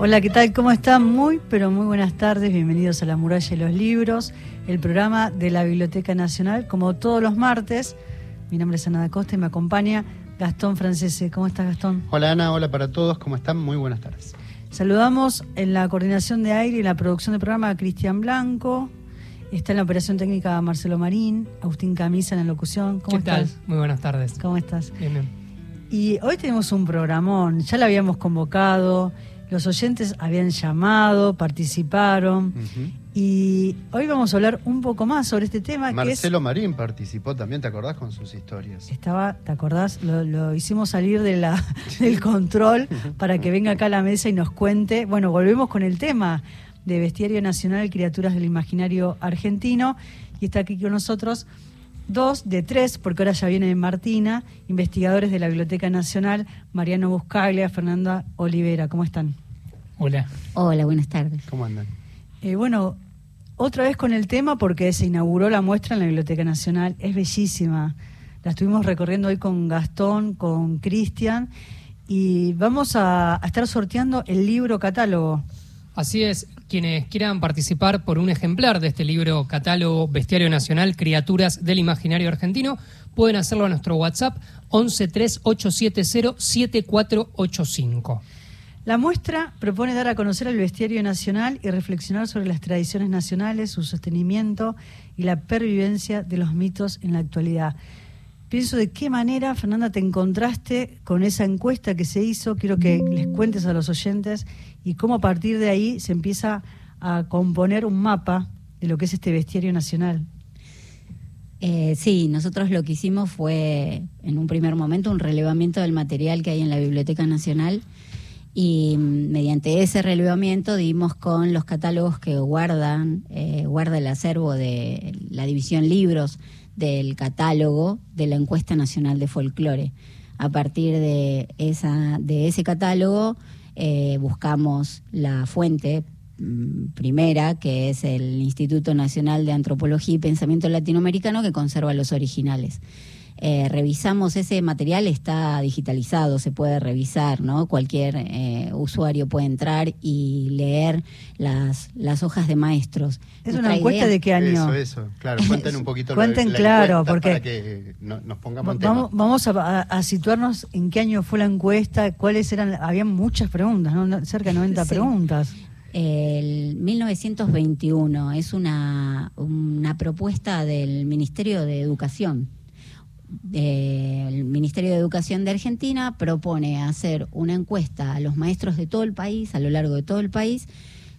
Hola, ¿qué tal? ¿Cómo están? Muy, pero muy buenas tardes. Bienvenidos a La Muralla de los Libros, el programa de la Biblioteca Nacional, como todos los martes. Mi nombre es Ana da Costa y me acompaña Gastón Francese. ¿Cómo estás, Gastón? Hola, Ana. Hola para todos. ¿Cómo están? Muy buenas tardes. Saludamos en la coordinación de aire y la producción del programa a Cristian Blanco. Está en la operación técnica Marcelo Marín, Agustín Camisa en la locución. ¿Cómo ¿Qué estás? Muy buenas tardes. ¿Cómo estás? Bien, bien. Y hoy tenemos un programón, ya lo habíamos convocado, los oyentes habían llamado, participaron. Y hoy vamos a hablar un poco más sobre este tema. Marcelo Marín participó también, ¿te acordás con sus historias? Estaba, ¿te acordás? Lo, hicimos salir de la, del control para que venga acá a la mesa y nos cuente. Bueno, volvemos con el tema de Bestiario Nacional, Criaturas del Imaginario Argentino. Y está aquí con nosotros dos de tres, porque ahora ya viene Martina, investigadores de la Biblioteca Nacional, Mariano Buscaglia, Fernanda Olivera. ¿Cómo están? Hola. Hola, buenas tardes. ¿Cómo andan? Eh, bueno, otra vez con el tema porque se inauguró la muestra en la Biblioteca Nacional. Es bellísima. La estuvimos recorriendo hoy con Gastón, con Cristian, y vamos a estar sorteando el libro catálogo. Así es, quienes quieran participar por un ejemplar de este libro catálogo Bestiario Nacional, Criaturas del Imaginario Argentino, pueden hacerlo a nuestro WhatsApp 1138707485. La muestra propone dar a conocer el bestiario nacional y reflexionar sobre las tradiciones nacionales, su sostenimiento y la pervivencia de los mitos en la actualidad. Pienso de qué manera, Fernanda, te encontraste con esa encuesta que se hizo. Quiero que les cuentes a los oyentes y cómo a partir de ahí se empieza a componer un mapa de lo que es este bestiario nacional. Eh, sí, nosotros lo que hicimos fue, en un primer momento, un relevamiento del material que hay en la Biblioteca Nacional y mm, mediante ese relevamiento dimos con los catálogos que guardan, eh, guarda el acervo de la división libros del catálogo de la encuesta nacional de folclore. A partir de, esa, de ese catálogo eh, buscamos la fuente mm, primera, que es el Instituto Nacional de Antropología y Pensamiento Latinoamericano, que conserva los originales. Eh, revisamos ese material, está digitalizado, se puede revisar, ¿no? Cualquier eh, usuario puede entrar y leer las, las hojas de maestros. ¿Es una encuesta de qué año? Eso, eso, claro, cuenten un poquito Cuenten claro, porque para que nos pongamos en vamos, Vamos a, situarnos en qué año fue la encuesta, cuáles eran, había muchas preguntas, ¿no? cerca de 90 preguntas. El 1921 es una, una propuesta del Ministerio de Educación el Ministerio de Educación de Argentina propone hacer una encuesta a los maestros de todo el país, a lo largo de todo el país,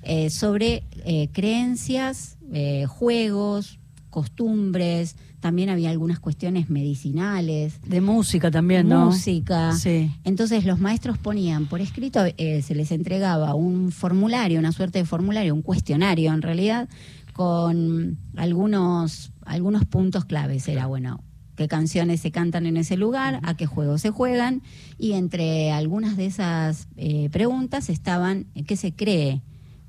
eh, sobre eh, creencias, eh, juegos, costumbres, también había algunas cuestiones medicinales. De música también, ¿no? Música. Sí. Entonces los maestros ponían por escrito, se les entregaba un formulario, una suerte de formulario, un cuestionario en realidad, con algunos, algunos puntos claves. Era, bueno, qué canciones se cantan en ese lugar, a qué juegos se juegan, y entre algunas de esas eh, preguntas estaban qué se cree,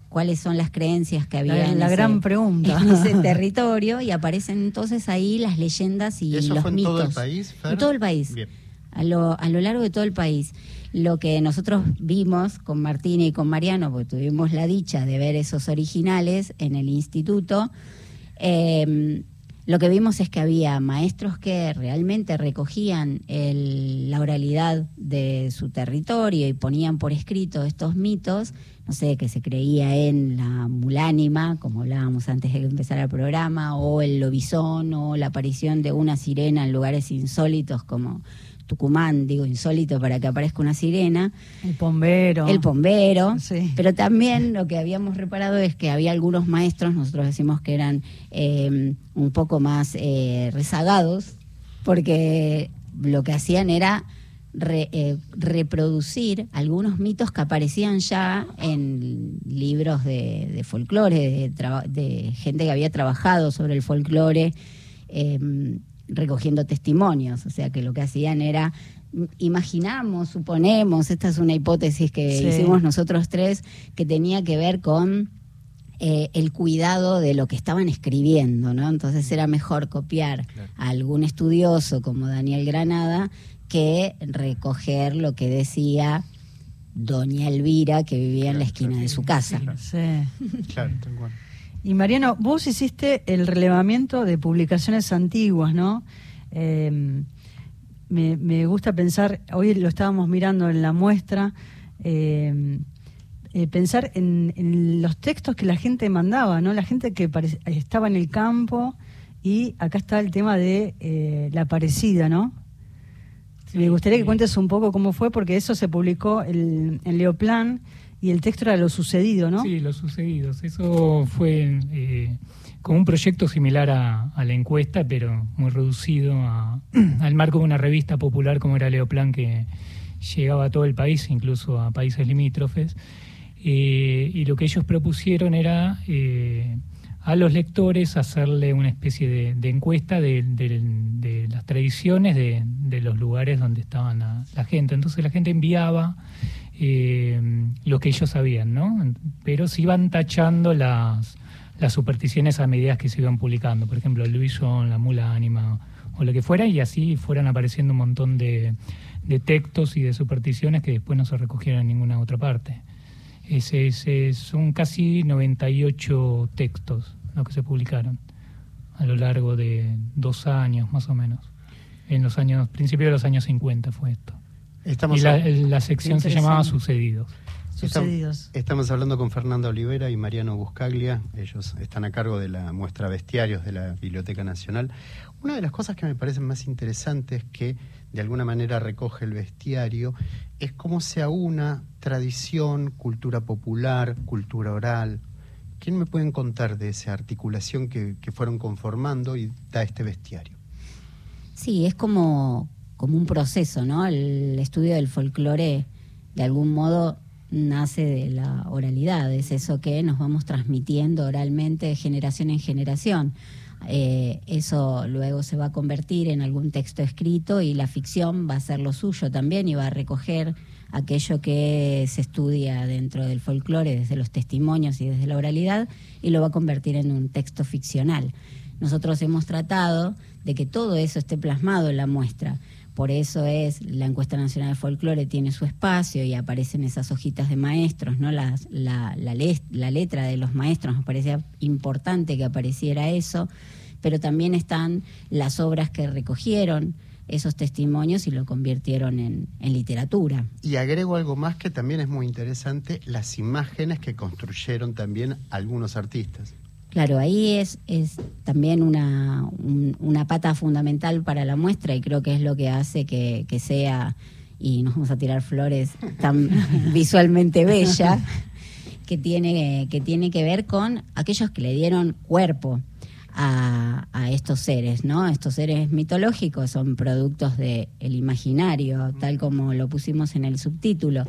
cuáles son las creencias que había la, en, la gran pregunta. en ese territorio, y aparecen entonces ahí las leyendas y ¿Eso los fue en todo el país? En todo el país. A lo, a lo largo de todo el país. Lo que nosotros vimos con Martina y con Mariano, porque tuvimos la dicha de ver esos originales en el instituto, eh, lo que vimos es que había maestros que realmente recogían la oralidad de su territorio y ponían por escrito estos mitos, no sé, que se creía en la mulánima, como hablábamos antes de empezar el programa, o el lobizón, o la aparición de una sirena en lugares insólitos como Tucumán, digo insólito para que aparezca una sirena. El pombero. El pombero. Sí. Pero también lo que habíamos reparado es que había algunos maestros, nosotros decimos que eran eh, un poco más eh, rezagados, porque lo que hacían era eh, reproducir algunos mitos que aparecían ya en libros de, folclore, de, de, gente que había trabajado sobre el folclore recogiendo testimonios, o sea que lo que hacían era imaginamos, suponemos, esta es una hipótesis que hicimos nosotros tres, que tenía que ver con eh, el cuidado de lo que estaban escribiendo, ¿no? Entonces era mejor copiar a algún estudioso como Daniel Granada que recoger lo que decía Doña Elvira, que vivía en la esquina de su casa. Sí. Claro, cual. Y Mariano, vos hiciste el relevamiento de publicaciones antiguas, ¿no? Eh, me, me gusta pensar, hoy lo estábamos mirando en la muestra, eh, eh, pensar en, en los textos que la gente mandaba, ¿no? La gente que estaba en el campo y acá está el tema de eh, la parecida, ¿no? Me gustaría que cuentes un poco cómo fue, porque eso se publicó el- en Leoplan y el texto era lo sucedido, ¿no? Sí, los sucedidos. Eso fue eh, como un proyecto similar a, la encuesta, pero muy reducido a- al marco de una revista popular como era Leoplan, que llegaba a todo el país, incluso a países limítrofes. Eh, y lo que ellos propusieron era eh, a los lectores hacerle una especie de, encuesta de, las tradiciones de, los lugares donde estaban la gente. Entonces la gente enviaba eh, lo que ellos sabían, ¿no? Pero se iban tachando las, las supersticiones a medida que se iban publicando. Por ejemplo, el Luisón, la mula ánima o lo que fuera, y así fueran apareciendo un montón de, de textos y de supersticiones que después no se recogieron en ninguna otra parte. Ese, ese- son casi 98 textos los que se publicaron a lo largo de dos años más o menos. En los años, principios de los años 50 fue esto. Estamos, y la, sección se llamaba. Sucedidos. Sucedidos. estamos hablando con Fernanda Olivera y Mariano Buscaglia. Ellos están a cargo de la muestra Bestiarios de la Biblioteca Nacional. Una de las cosas que me parecen más interesantes que de alguna manera recoge el bestiario es cómo se aúna tradición, cultura popular, cultura oral. ¿Quién me pueden contar de esa articulación que, que fueron conformando y da este bestiario? Sí, es como, como un proceso, ¿no? El estudio del folclore, de algún modo, nace de la oralidad, es eso que nos vamos transmitiendo oralmente de generación en generación. Eh, eso luego se va a convertir en algún texto escrito y la ficción va a ser lo suyo también y va a recoger aquello que se estudia dentro del folclore desde los testimonios y desde la oralidad y lo va a convertir en un texto ficcional. Nosotros hemos tratado de que todo eso esté plasmado en la muestra. Por eso es la encuesta nacional de folclore tiene su espacio y aparecen esas hojitas de maestros, no Las- la, la, la letra de los maestros nos parecía importante que apareciera eso, pero también están las obras que recogieron esos testimonios y lo convirtieron en, en literatura. Y agrego algo más que también es muy interesante, las imágenes que construyeron también algunos artistas. Claro, ahí es, es también una, un- una pata fundamental para la muestra y creo que es lo que hace que, que sea, y nos vamos a tirar flores, tan visualmente bella, que tiene, que tiene que ver con aquellos que le dieron cuerpo a, a estos seres, ¿no? Estos seres mitológicos son productos del el imaginario, tal como lo pusimos en el subtítulo.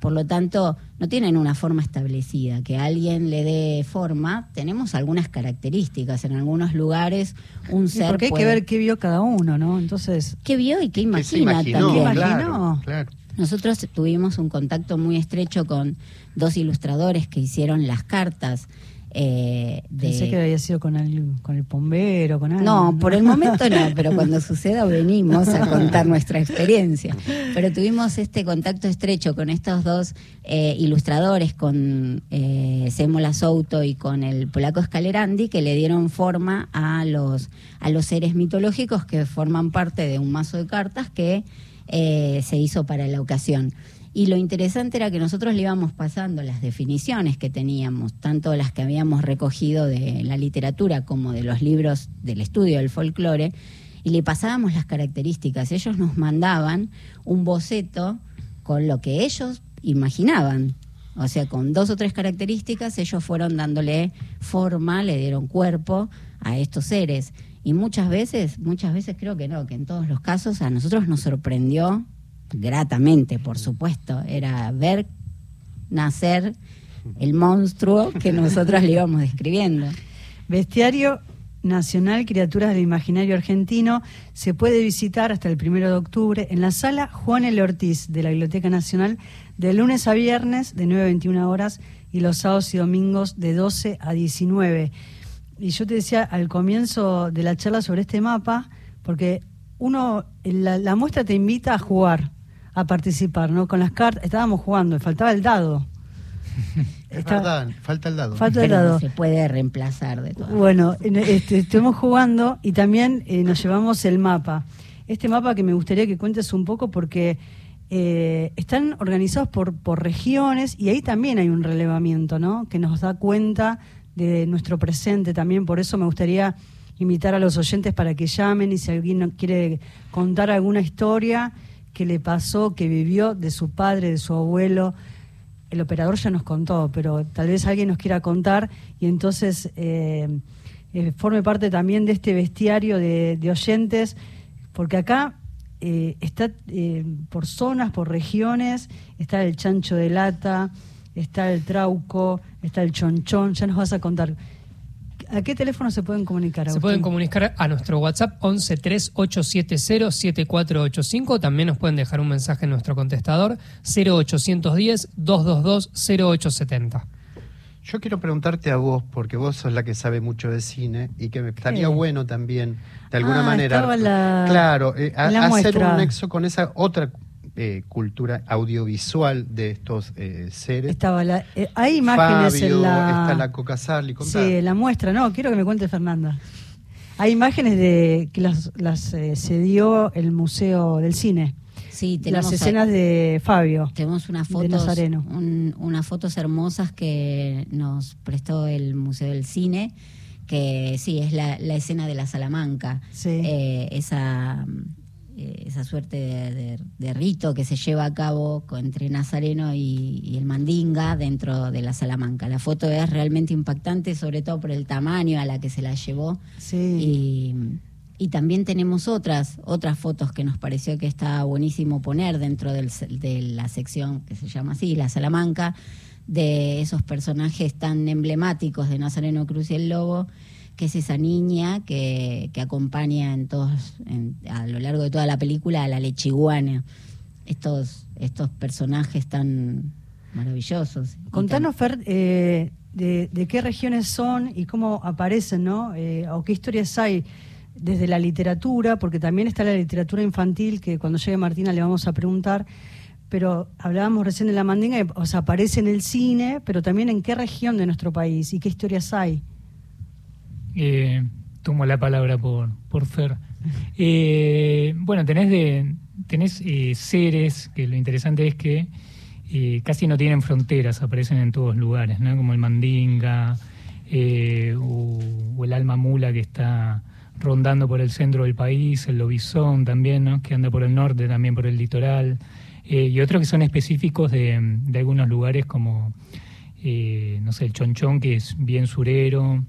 Por lo tanto, no tienen una forma establecida. Que alguien le dé forma, tenemos algunas características. En algunos lugares, un Sí, ser. porque hay que ver qué vio cada uno, ¿no? Entonces, qué vio y qué imagina imaginó, también. Imaginó. claro, claro. Nosotros tuvimos un contacto muy estrecho con dos ilustradores que hicieron las cartas. Eh, de... pensé que había sido con el, con el bombero, con algo. No, por el momento no, pero cuando suceda venimos a contar nuestra experiencia. Pero tuvimos este contacto estrecho con estos dos eh, ilustradores, con eh, Semola Souto y con el polaco Scalerandi, que le dieron forma a los, a los seres mitológicos que forman parte de un mazo de cartas que eh, se hizo para la ocasión. Y lo interesante era que nosotros le íbamos pasando las definiciones que teníamos, tanto las que habíamos recogido de la literatura como de los libros del estudio del folclore, y le pasábamos las características. Ellos nos mandaban un boceto con lo que ellos imaginaban. O sea, con dos o tres características, ellos fueron dándole forma, le dieron cuerpo a estos seres. Y muchas veces, muchas veces creo que no, que en todos los casos a nosotros nos sorprendió gratamente, por supuesto, era ver nacer el monstruo que nosotros le íbamos describiendo. Bestiario Nacional Criaturas del Imaginario Argentino se puede visitar hasta el primero de octubre en la sala Juan L. Ortiz de la Biblioteca Nacional de lunes a viernes de 9 a 21 horas y los sábados y domingos de 12 a 19. Y yo te decía al comienzo de la charla sobre este mapa, porque uno, la, la muestra te invita a jugar, a participar, ¿no? Con las cartas, estábamos jugando, faltaba el dado. Es Está- verdad, falta el dado. Falta el Pero no dado. se puede reemplazar de todas Bueno, en- este, estuvimos jugando y también eh, nos llevamos el mapa. Este mapa que me gustaría que cuentes un poco porque eh, están organizados por, por regiones y ahí también hay un relevamiento, ¿no? Que nos da cuenta de nuestro presente también. Por eso me gustaría invitar a los oyentes para que llamen y si alguien no quiere contar alguna historia que le pasó, que vivió de su padre, de su abuelo. El operador ya nos contó, pero tal vez alguien nos quiera contar y entonces eh, eh, forme parte también de este bestiario de, de oyentes, porque acá eh, está por zonas, por regiones, está el chancho de lata, está el trauco, está el chonchón, ya nos vas a contar. ¿A qué teléfono se pueden comunicar? Se pueden comunicar a nuestro WhatsApp 11 3870 7485. También nos pueden dejar un mensaje en nuestro contestador 0810 222 0870. Yo quiero preguntarte a vos, porque vos sos la que sabe mucho de cine y que me estaría bueno también, de alguna Ah, manera, la- claro, eh, a- en la hacer un nexo con esa otra eh, cultura audiovisual de estos eh, seres. Estaba la, eh, hay imágenes Fabio, en la... está la Coca Sarli. Sí, la muestra, no, quiero que me cuente Fernanda. Hay imágenes de que las, las eh, se dio el Museo del Cine. Sí, tenemos Las a- escenas de Fabio. Tenemos unas de fotos, Nazareno. un- unas fotos hermosas que nos prestó el Museo del Cine, que sí, es la, la escena de la Salamanca. Sí. Eh, esa, eh, esa suerte de, de- de rito que se lleva a cabo entre Nazareno y, y el Mandinga dentro de la Salamanca. La foto es realmente impactante, sobre todo por el tamaño a la que se la llevó. Sí. Y, y también tenemos otras otras fotos que nos pareció que está buenísimo poner dentro del de la sección que se llama así, la Salamanca, de esos personajes tan emblemáticos de Nazareno Cruz y el Lobo, que es esa niña que, que acompaña en todos, en- a lo largo de toda la película a la lechiguana. Estos, estos personajes tan maravillosos. Contanos, Fer, eh, de, de qué regiones son y cómo aparecen, ¿no? Eh, o qué historias hay desde la literatura, porque también está la literatura infantil, que cuando llegue Martina le vamos a preguntar, pero hablábamos recién de la mandinga, y, o sea, aparece en el cine, pero también en qué región de nuestro país y qué historias hay. Eh, tomo la palabra por, por Fer. Eh, bueno, tenés, de, tenés eh, seres que lo interesante es que eh, casi no tienen fronteras, aparecen en todos lugares, ¿no? como el mandinga eh, o, o el alma mula que está rondando por el centro del país, el lobizón también, ¿no? que anda por el norte, también por el litoral, eh, y otros que son específicos de, de algunos lugares como, no sé, el chonchón, que es bien surero,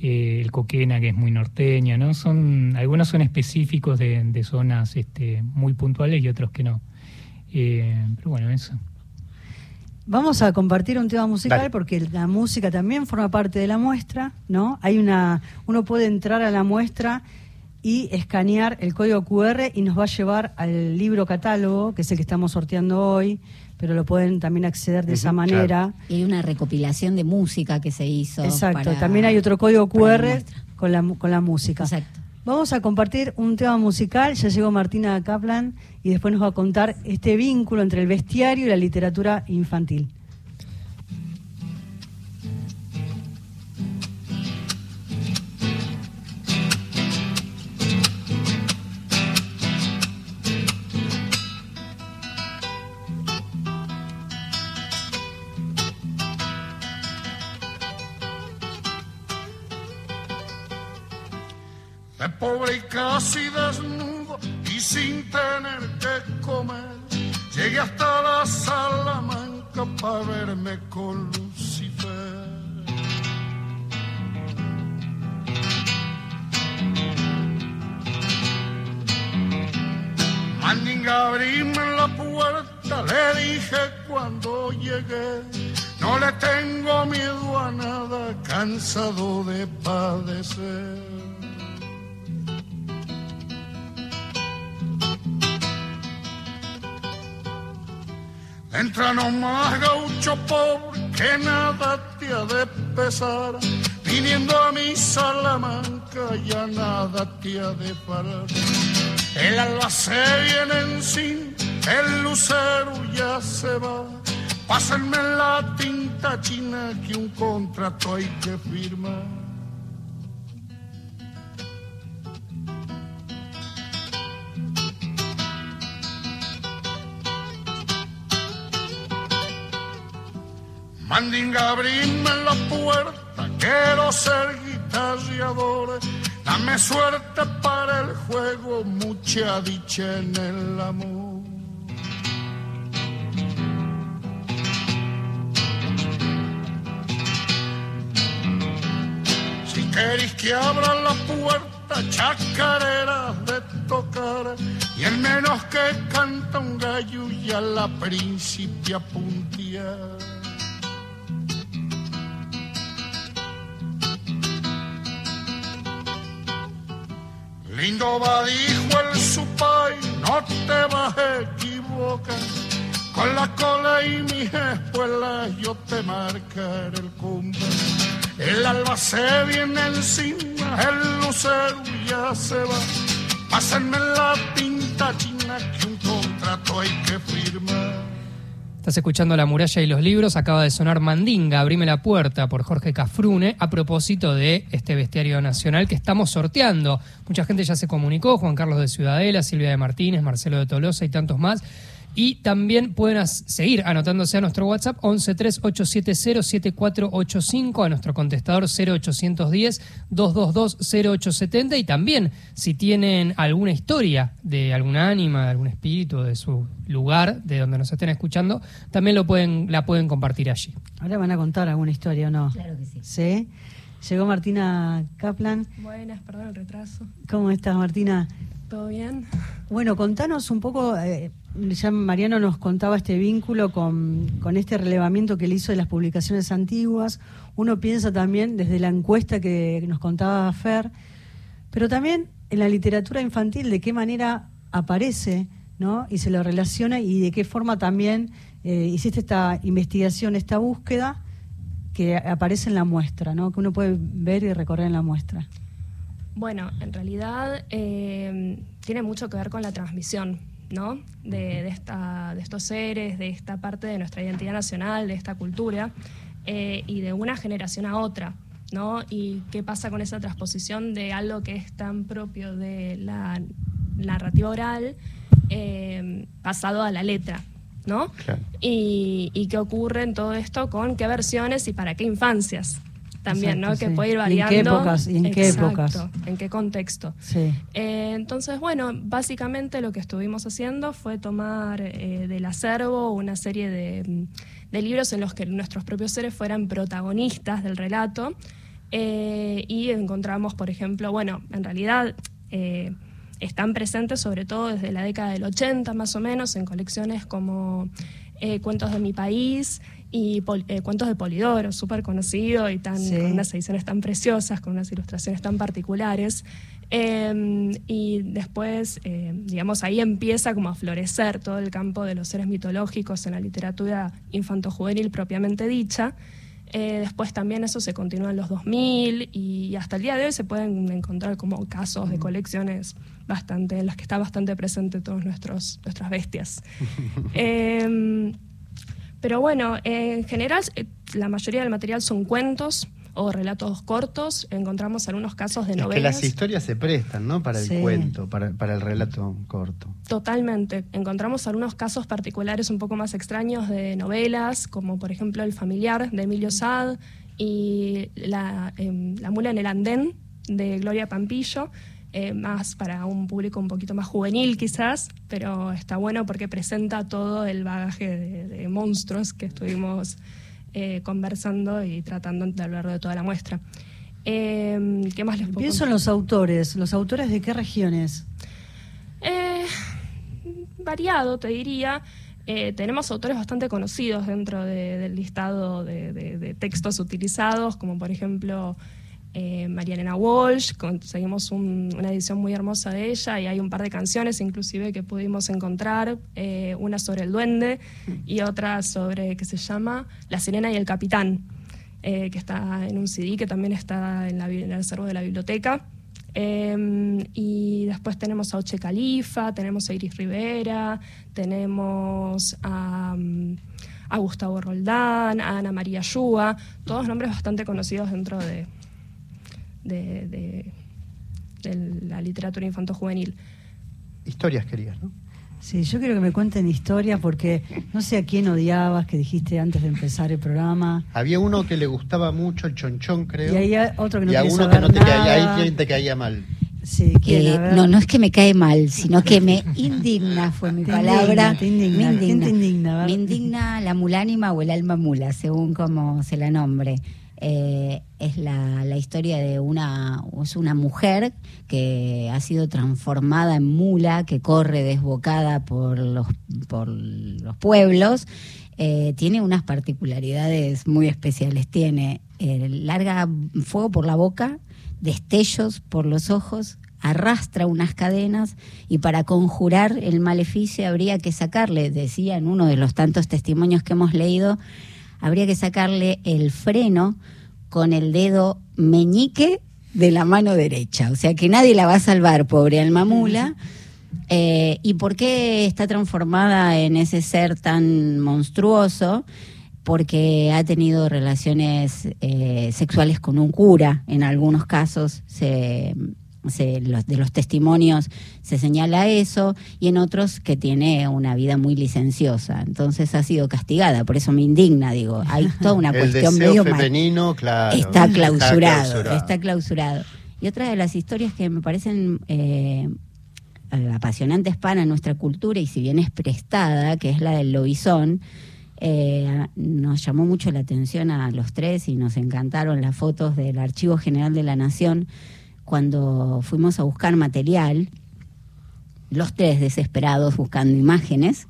eh, el coquena, que es muy norteña, ¿no? Son, algunos son específicos de, de zonas este, muy puntuales y otros que no. Eh, pero bueno, eso. Vamos a compartir un tema musical Dale. porque la música también forma parte de la muestra, ¿no? Hay una, uno puede entrar a la muestra y escanear el código QR y nos va a llevar al libro catálogo, que es el que estamos sorteando hoy, pero lo pueden también acceder de esa manera. Y hay una recopilación de música que se hizo. Exacto, para- también hay otro código la QR con la, con la música. Exacto. Vamos a compartir un tema musical, ya llegó Martina Kaplan y después nos va a contar este vínculo entre el bestiario y la literatura infantil. Para verme con Lucifer. Mandinga, abrime la puerta, le dije cuando llegué. No le tengo miedo a nada, cansado de padecer. Entra nomás gaucho pobre que nada te ha de pesar. Viniendo a mi Salamanca ya nada te ha de parar. El alba se viene encima, el lucero ya se va. Pásenme la tinta china que un contrato hay que firmar. Mandinga, abrime la puerta, quiero ser guitarreador. Dame suerte para el juego, mucha dicha en el amor. Si queréis que abra la puerta, chacareras de tocar, y el menos que canta un gallo ya la principia puntear. Lindo va, dijo el supay, no te vas a equivocar. Con la cola y mis espuelas yo te marcaré el cumbre. El alba se viene encima, el lucero ya se va. Pásenme la tinta china que un contrato hay que firmar. Estás escuchando La muralla y los libros. Acaba de sonar Mandinga, Abrime la puerta por Jorge Cafrune a propósito de este bestiario nacional que estamos sorteando. Mucha gente ya se comunicó, Juan Carlos de Ciudadela, Silvia de Martínez, Marcelo de Tolosa y tantos más. Y también pueden seguir anotándose a nuestro WhatsApp 1138707485, a nuestro contestador 0810-222-0870. Y también, si tienen alguna historia de alguna ánima, de algún espíritu, de su lugar, de donde nos estén escuchando, también lo pueden, la pueden compartir allí. Ahora van a contar alguna historia o no. Claro que sí. ¿Sí? Llegó Martina Kaplan. Buenas, perdón el retraso. ¿Cómo estás, Martina? ¿Todo bien? Bueno, contanos un poco, eh, ya Mariano nos contaba este vínculo con, con este relevamiento que le hizo de las publicaciones antiguas. Uno piensa también desde la encuesta que nos contaba Fer, pero también en la literatura infantil, de qué manera aparece, ¿no? Y se lo relaciona y de qué forma también eh, hiciste esta investigación, esta búsqueda que aparece en la muestra, ¿no? Que uno puede ver y recorrer en la muestra. Bueno, en realidad eh, tiene mucho que ver con la transmisión, ¿no? De, de esta, de estos seres, de esta parte de nuestra identidad nacional, de esta cultura, eh, y de una generación a otra, ¿no? Y qué pasa con esa transposición de algo que es tan propio de la narrativa oral eh, pasado a la letra, ¿no? Claro. Y, y qué ocurre en todo esto con qué versiones y para qué infancias también, ¿no? Que puede ir ¿Y en variando. qué épocas? ¿Y en qué Exacto, épocas? ¿En qué contexto? Sí. Eh, entonces, bueno, básicamente lo que estuvimos haciendo fue tomar eh, del acervo una serie de, mm, de libros en los que nuestros propios seres fueran protagonistas del relato eh, y encontramos, por ejemplo, bueno, en realidad están presentes sobre todo desde la década del 80 más o menos en colecciones como Cuentos de mi país y eh, Cuentos de Polidoro, súper conocido y tan, Sí. con unas ediciones tan preciosas, con unas ilustraciones tan particulares. Eh, y después, eh, digamos, ahí empieza como a florecer todo el campo de los seres mitológicos en la literatura infanto-juvenil propiamente dicha. Eh, después también eso se continúa en los 2000 y hasta el día de hoy se pueden encontrar como casos de colecciones bastante, en las que está bastante presente todos nuestros nuestras bestias. Eh, pero bueno, en general eh, la mayoría del material son cuentos o relatos cortos. Encontramos algunos casos de Es que novelas. las historias se prestan, ¿no? Para el Sí. cuento, para, para el relato corto. Totalmente. Encontramos algunos casos particulares un poco más extraños de novelas, como por ejemplo El familiar de Emilio Sad y La, em, La mula en el andén de Gloria Pampillo, eh, más para un público un poquito más juvenil quizás, pero está bueno porque presenta todo el bagaje de, de monstruos que estuvimos eh, conversando y tratando a lo largo de toda la muestra. Em, ¿Qué más les puedo Pienso en los autores. ¿Los autores de qué regiones? Eh, variado, te diría. Eh, tenemos autores bastante conocidos dentro de- del listado de, de- de textos utilizados, como por ejemplo eh, María Elena Walsh, conseguimos un- una edición muy hermosa de ella y hay un par de canciones inclusive que pudimos encontrar, eh, una sobre el duende y otra sobre, que se llama La sirena y el capitán, eh, que está en un CD que también está en, el acervo de la biblioteca. Em, y después tenemos a Oche Califa, tenemos a Iris Rivera, tenemos a, a Gustavo Roldán, a Ana María Yúa, todos nombres bastante conocidos dentro de, de, de- de la literatura infanto-juvenil. Historias querías, ¿no? Sí, yo quiero que me cuenten historias porque no sé a quién odiabas, que dijiste antes de empezar el programa. Había uno que le gustaba mucho el chonchón, creo. Y hay otro que no y a uno que no te caía, nada. ahí te caía mal. Sí, ¿quién? Eh, no, no es que me cae mal, sino que me indigna, fue mi Te palabra. indigna, te indigna. Me ¿Quién te indigna? Me indigna la mulánima o el alma mula, según como se la nombre. Eh, es la, la historia de una, es una mujer que ha sido transformada en mula, que corre desbocada por los, por los pueblos. Eh, tiene unas particularidades muy especiales. Tiene eh, larga fuego por la boca, destellos por los ojos, arrastra unas cadenas y para conjurar el maleficio habría que sacarle, decía en uno de los tantos testimonios que hemos leído, habría que sacarle el freno con el dedo meñique de la mano derecha. O sea que nadie la va a salvar, pobre alma mula. Eh, ¿Y por qué está transformada en ese ser tan monstruoso? Porque ha tenido relaciones eh, sexuales con un cura. En algunos casos se, se- los, de los testimonios se señala eso y en otros que tiene una vida muy licenciosa. Entonces ha sido castigada. Por eso me indigna, digo. Hay toda una el cuestión deseo medio femenino, claro. está clausurado, está clausurado. clausurado. Y otra de las historias que me parecen eh, apasionantes para nuestra cultura, y si bien es prestada, que es la del lobizón, eh, nos llamó mucho la atención a los tres y nos encantaron las fotos del Archivo General de la Nación cuando fuimos a buscar material, los tres desesperados buscando imágenes,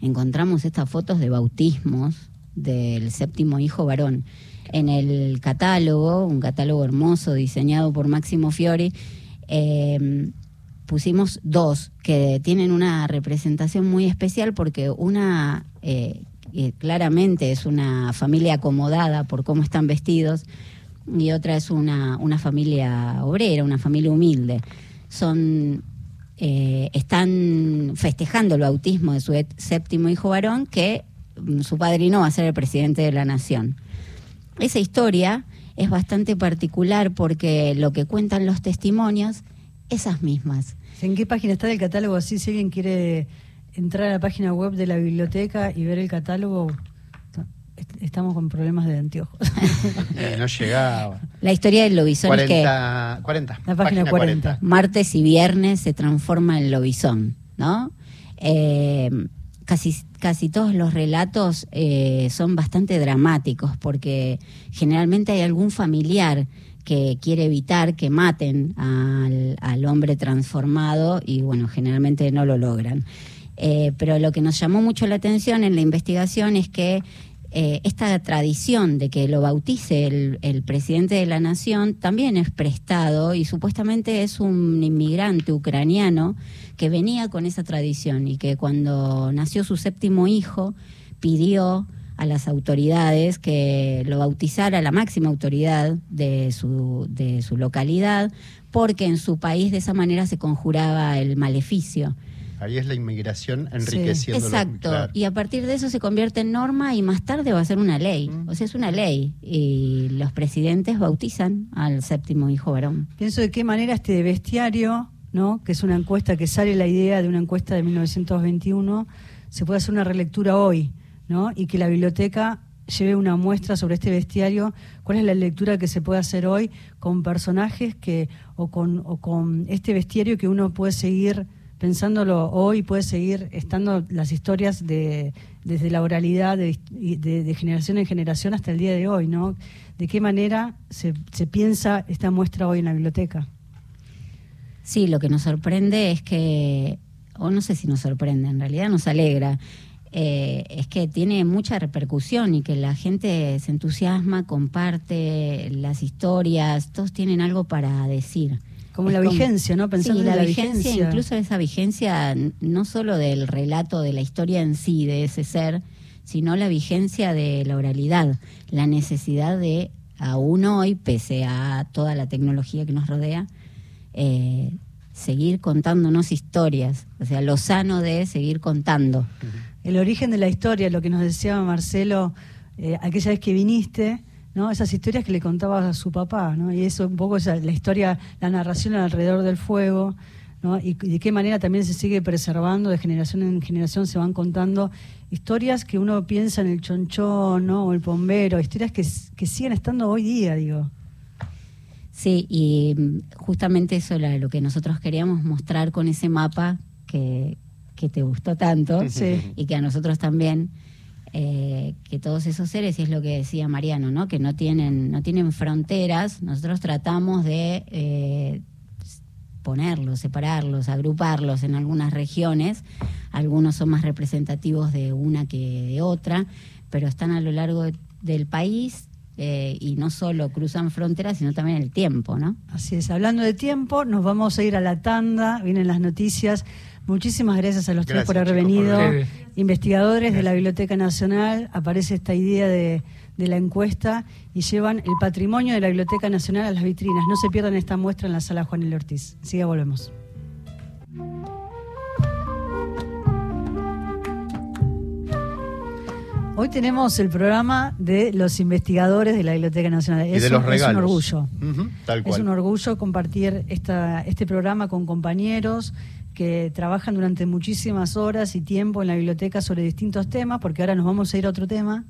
encontramos estas fotos de bautismos del séptimo hijo varón. En el catálogo, un catálogo hermoso diseñado por Máximo Fiori, eh, pusimos dos que tienen una representación muy especial porque una eh, eh, claramente es una familia acomodada por cómo están vestidos y otra es una, una familia obrera, una familia humilde. Son eh, están festejando el bautismo de su séptimo hijo varón, que mm, su padrino va a ser el presidente de la nación. Esa historia es bastante particular porque lo que cuentan los testimonios, esas mismas. ¿En qué página está el catálogo? Así, si alguien quiere entrar a la página web de la biblioteca y ver el catálogo, estamos con problemas de anteojos. No llegaba. La historia del lobizón es que 40, 40. La página 40. martes y viernes se transforma en lobizón, ¿no? Eh, casi, casi todos los relatos eh, son bastante dramáticos porque generalmente hay algún familiar que quiere evitar que maten al, al hombre transformado y bueno, generalmente no lo logran. Eh, pero lo que nos llamó mucho la atención en la investigación es que eh, esta tradición de que lo bautice el, el presidente de la nación también es prestado y supuestamente es un inmigrante ucraniano que venía con esa tradición y que cuando nació su séptimo hijo pidió a las autoridades que lo bautizara la máxima autoridad de su, de su localidad porque en su país de esa manera se conjuraba el maleficio. Ahí es la inmigración enriqueciendo. Exacto. Y a partir de eso se convierte en norma y más tarde va a ser una ley. O sea, es una ley. Y los presidentes bautizan al séptimo hijo varón. Pienso de qué manera este bestiario, ¿no? que es una encuesta que sale la idea de una encuesta de 1921, se puede hacer una relectura hoy, ¿no? y que la biblioteca lleve una muestra sobre este bestiario, cuál es la lectura que se puede hacer hoy con personajes que o con, o con este bestiario que uno puede seguir pensándolo hoy, puede seguir estando las historias de, desde la oralidad de, de- generación en generación hasta el día de hoy, ¿no? ¿De qué manera se, se piensa esta muestra hoy en la biblioteca? Sí, lo que nos sorprende es que, o no sé si nos sorprende, en realidad nos alegra, eh, es que tiene mucha repercusión y que la gente se entusiasma, comparte las historias, todos tienen algo para decir. Como la vigencia, ¿no? Pensando sí, en la, la vigencia, vigencia. incluso esa vigencia no solo del relato de la historia en sí, de ese ser, sino la vigencia de la oralidad, la necesidad de, aún hoy, pese a toda la tecnología que nos rodea, eh, seguir contándonos historias, o sea, lo sano de seguir contando. El origen de la historia, lo que nos decía Marcelo, eh, aquella vez que viniste, ¿no? Esas historias que le contaba a su papá, ¿no? Y eso un poco esa, la historia, la narración alrededor del fuego, ¿no? Y, y de qué manera también se sigue preservando, de generación en generación se van contando historias que uno piensa en el chonchón, ¿no? O el bombero, historias que, que siguen estando hoy día, digo. Sí, y mm, justamente eso era lo que nosotros queríamos mostrar con ese mapa que, que te gustó tanto Sí. y que a nosotros también, eh, que todos esos seres, y es lo que decía Mariano, ¿no? que no tienen, no tienen fronteras, nosotros tratamos de eh, ponerlos, separarlos, agruparlos en algunas regiones, algunos son más representativos de una que de otra, pero están a lo largo de- del país eh, y no solo cruzan fronteras, sino también el tiempo, ¿no? Así es, hablando de tiempo, nos vamos a ir a la tanda, vienen las noticias. Muchísimas gracias a los tres por haber chicos, por venido. venir. Investigadores de la Biblioteca Nacional, aparece esta idea de, de la encuesta y llevan el patrimonio de la Biblioteca Nacional a las vitrinas. No se pierdan esta muestra en la sala Juan L. Ortiz. Siga, volvemos. Hoy tenemos el programa de los investigadores de la Biblioteca Nacional. Y Es de un- es orgullo. Tal Es un orgullo compartir esta, este programa con compañeros que trabajan durante muchísimas horas y tiempo en la biblioteca sobre distintos temas, porque ahora nos vamos a ir a otro tema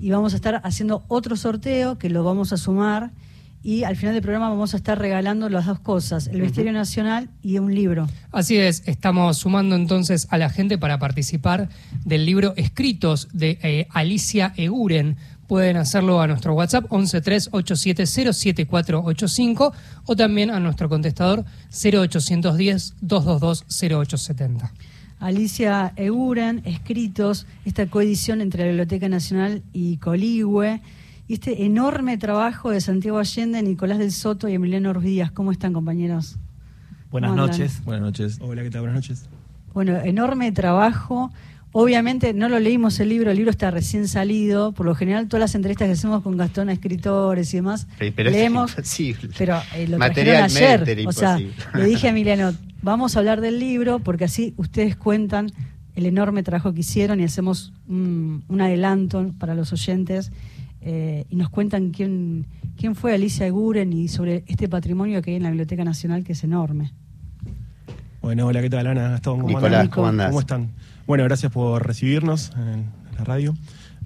y vamos a estar haciendo otro sorteo que lo vamos a sumar y al final del programa vamos a estar regalando las dos cosas, el Bestiario Nacional y un libro. Así es, estamos sumando entonces a la gente para participar del libro Escritos de eh, Alicia Eguren. Pueden hacerlo a nuestro WhatsApp 11387074885 o también a nuestro contestador 0810-222-0870. Alicia Eguren, escritos, esta coedición entre la Biblioteca Nacional y Coligüe, y este enorme trabajo de Santiago Allende, Nicolás del Soto y Emiliano Ruiz Díaz. ¿Cómo están, compañeros? Buenas noches. Buenas noches. Hola, ¿qué tal? Buenas noches. Bueno, enorme trabajo. Obviamente no lo leímos el libro, el libro está recién salido. Por lo general, todas las entrevistas que hacemos con Gastón a escritores y demás, pero es leemos. imposible. Pero eh, lo trajeron ayer. era O sea, le dije a Emiliano, vamos a hablar del libro porque así ustedes cuentan el enorme trabajo que hicieron y hacemos un, un adelanto para los oyentes eh, y nos cuentan quién, quién fue Alicia Eguren y sobre este patrimonio que hay en la Biblioteca Nacional que es enorme. Bueno, hola, ¿qué tal, Ana? Gastón, ¿cómo Nicolás? ¿cómo andás? ¿Cómo están? Bueno, gracias por recibirnos en la radio,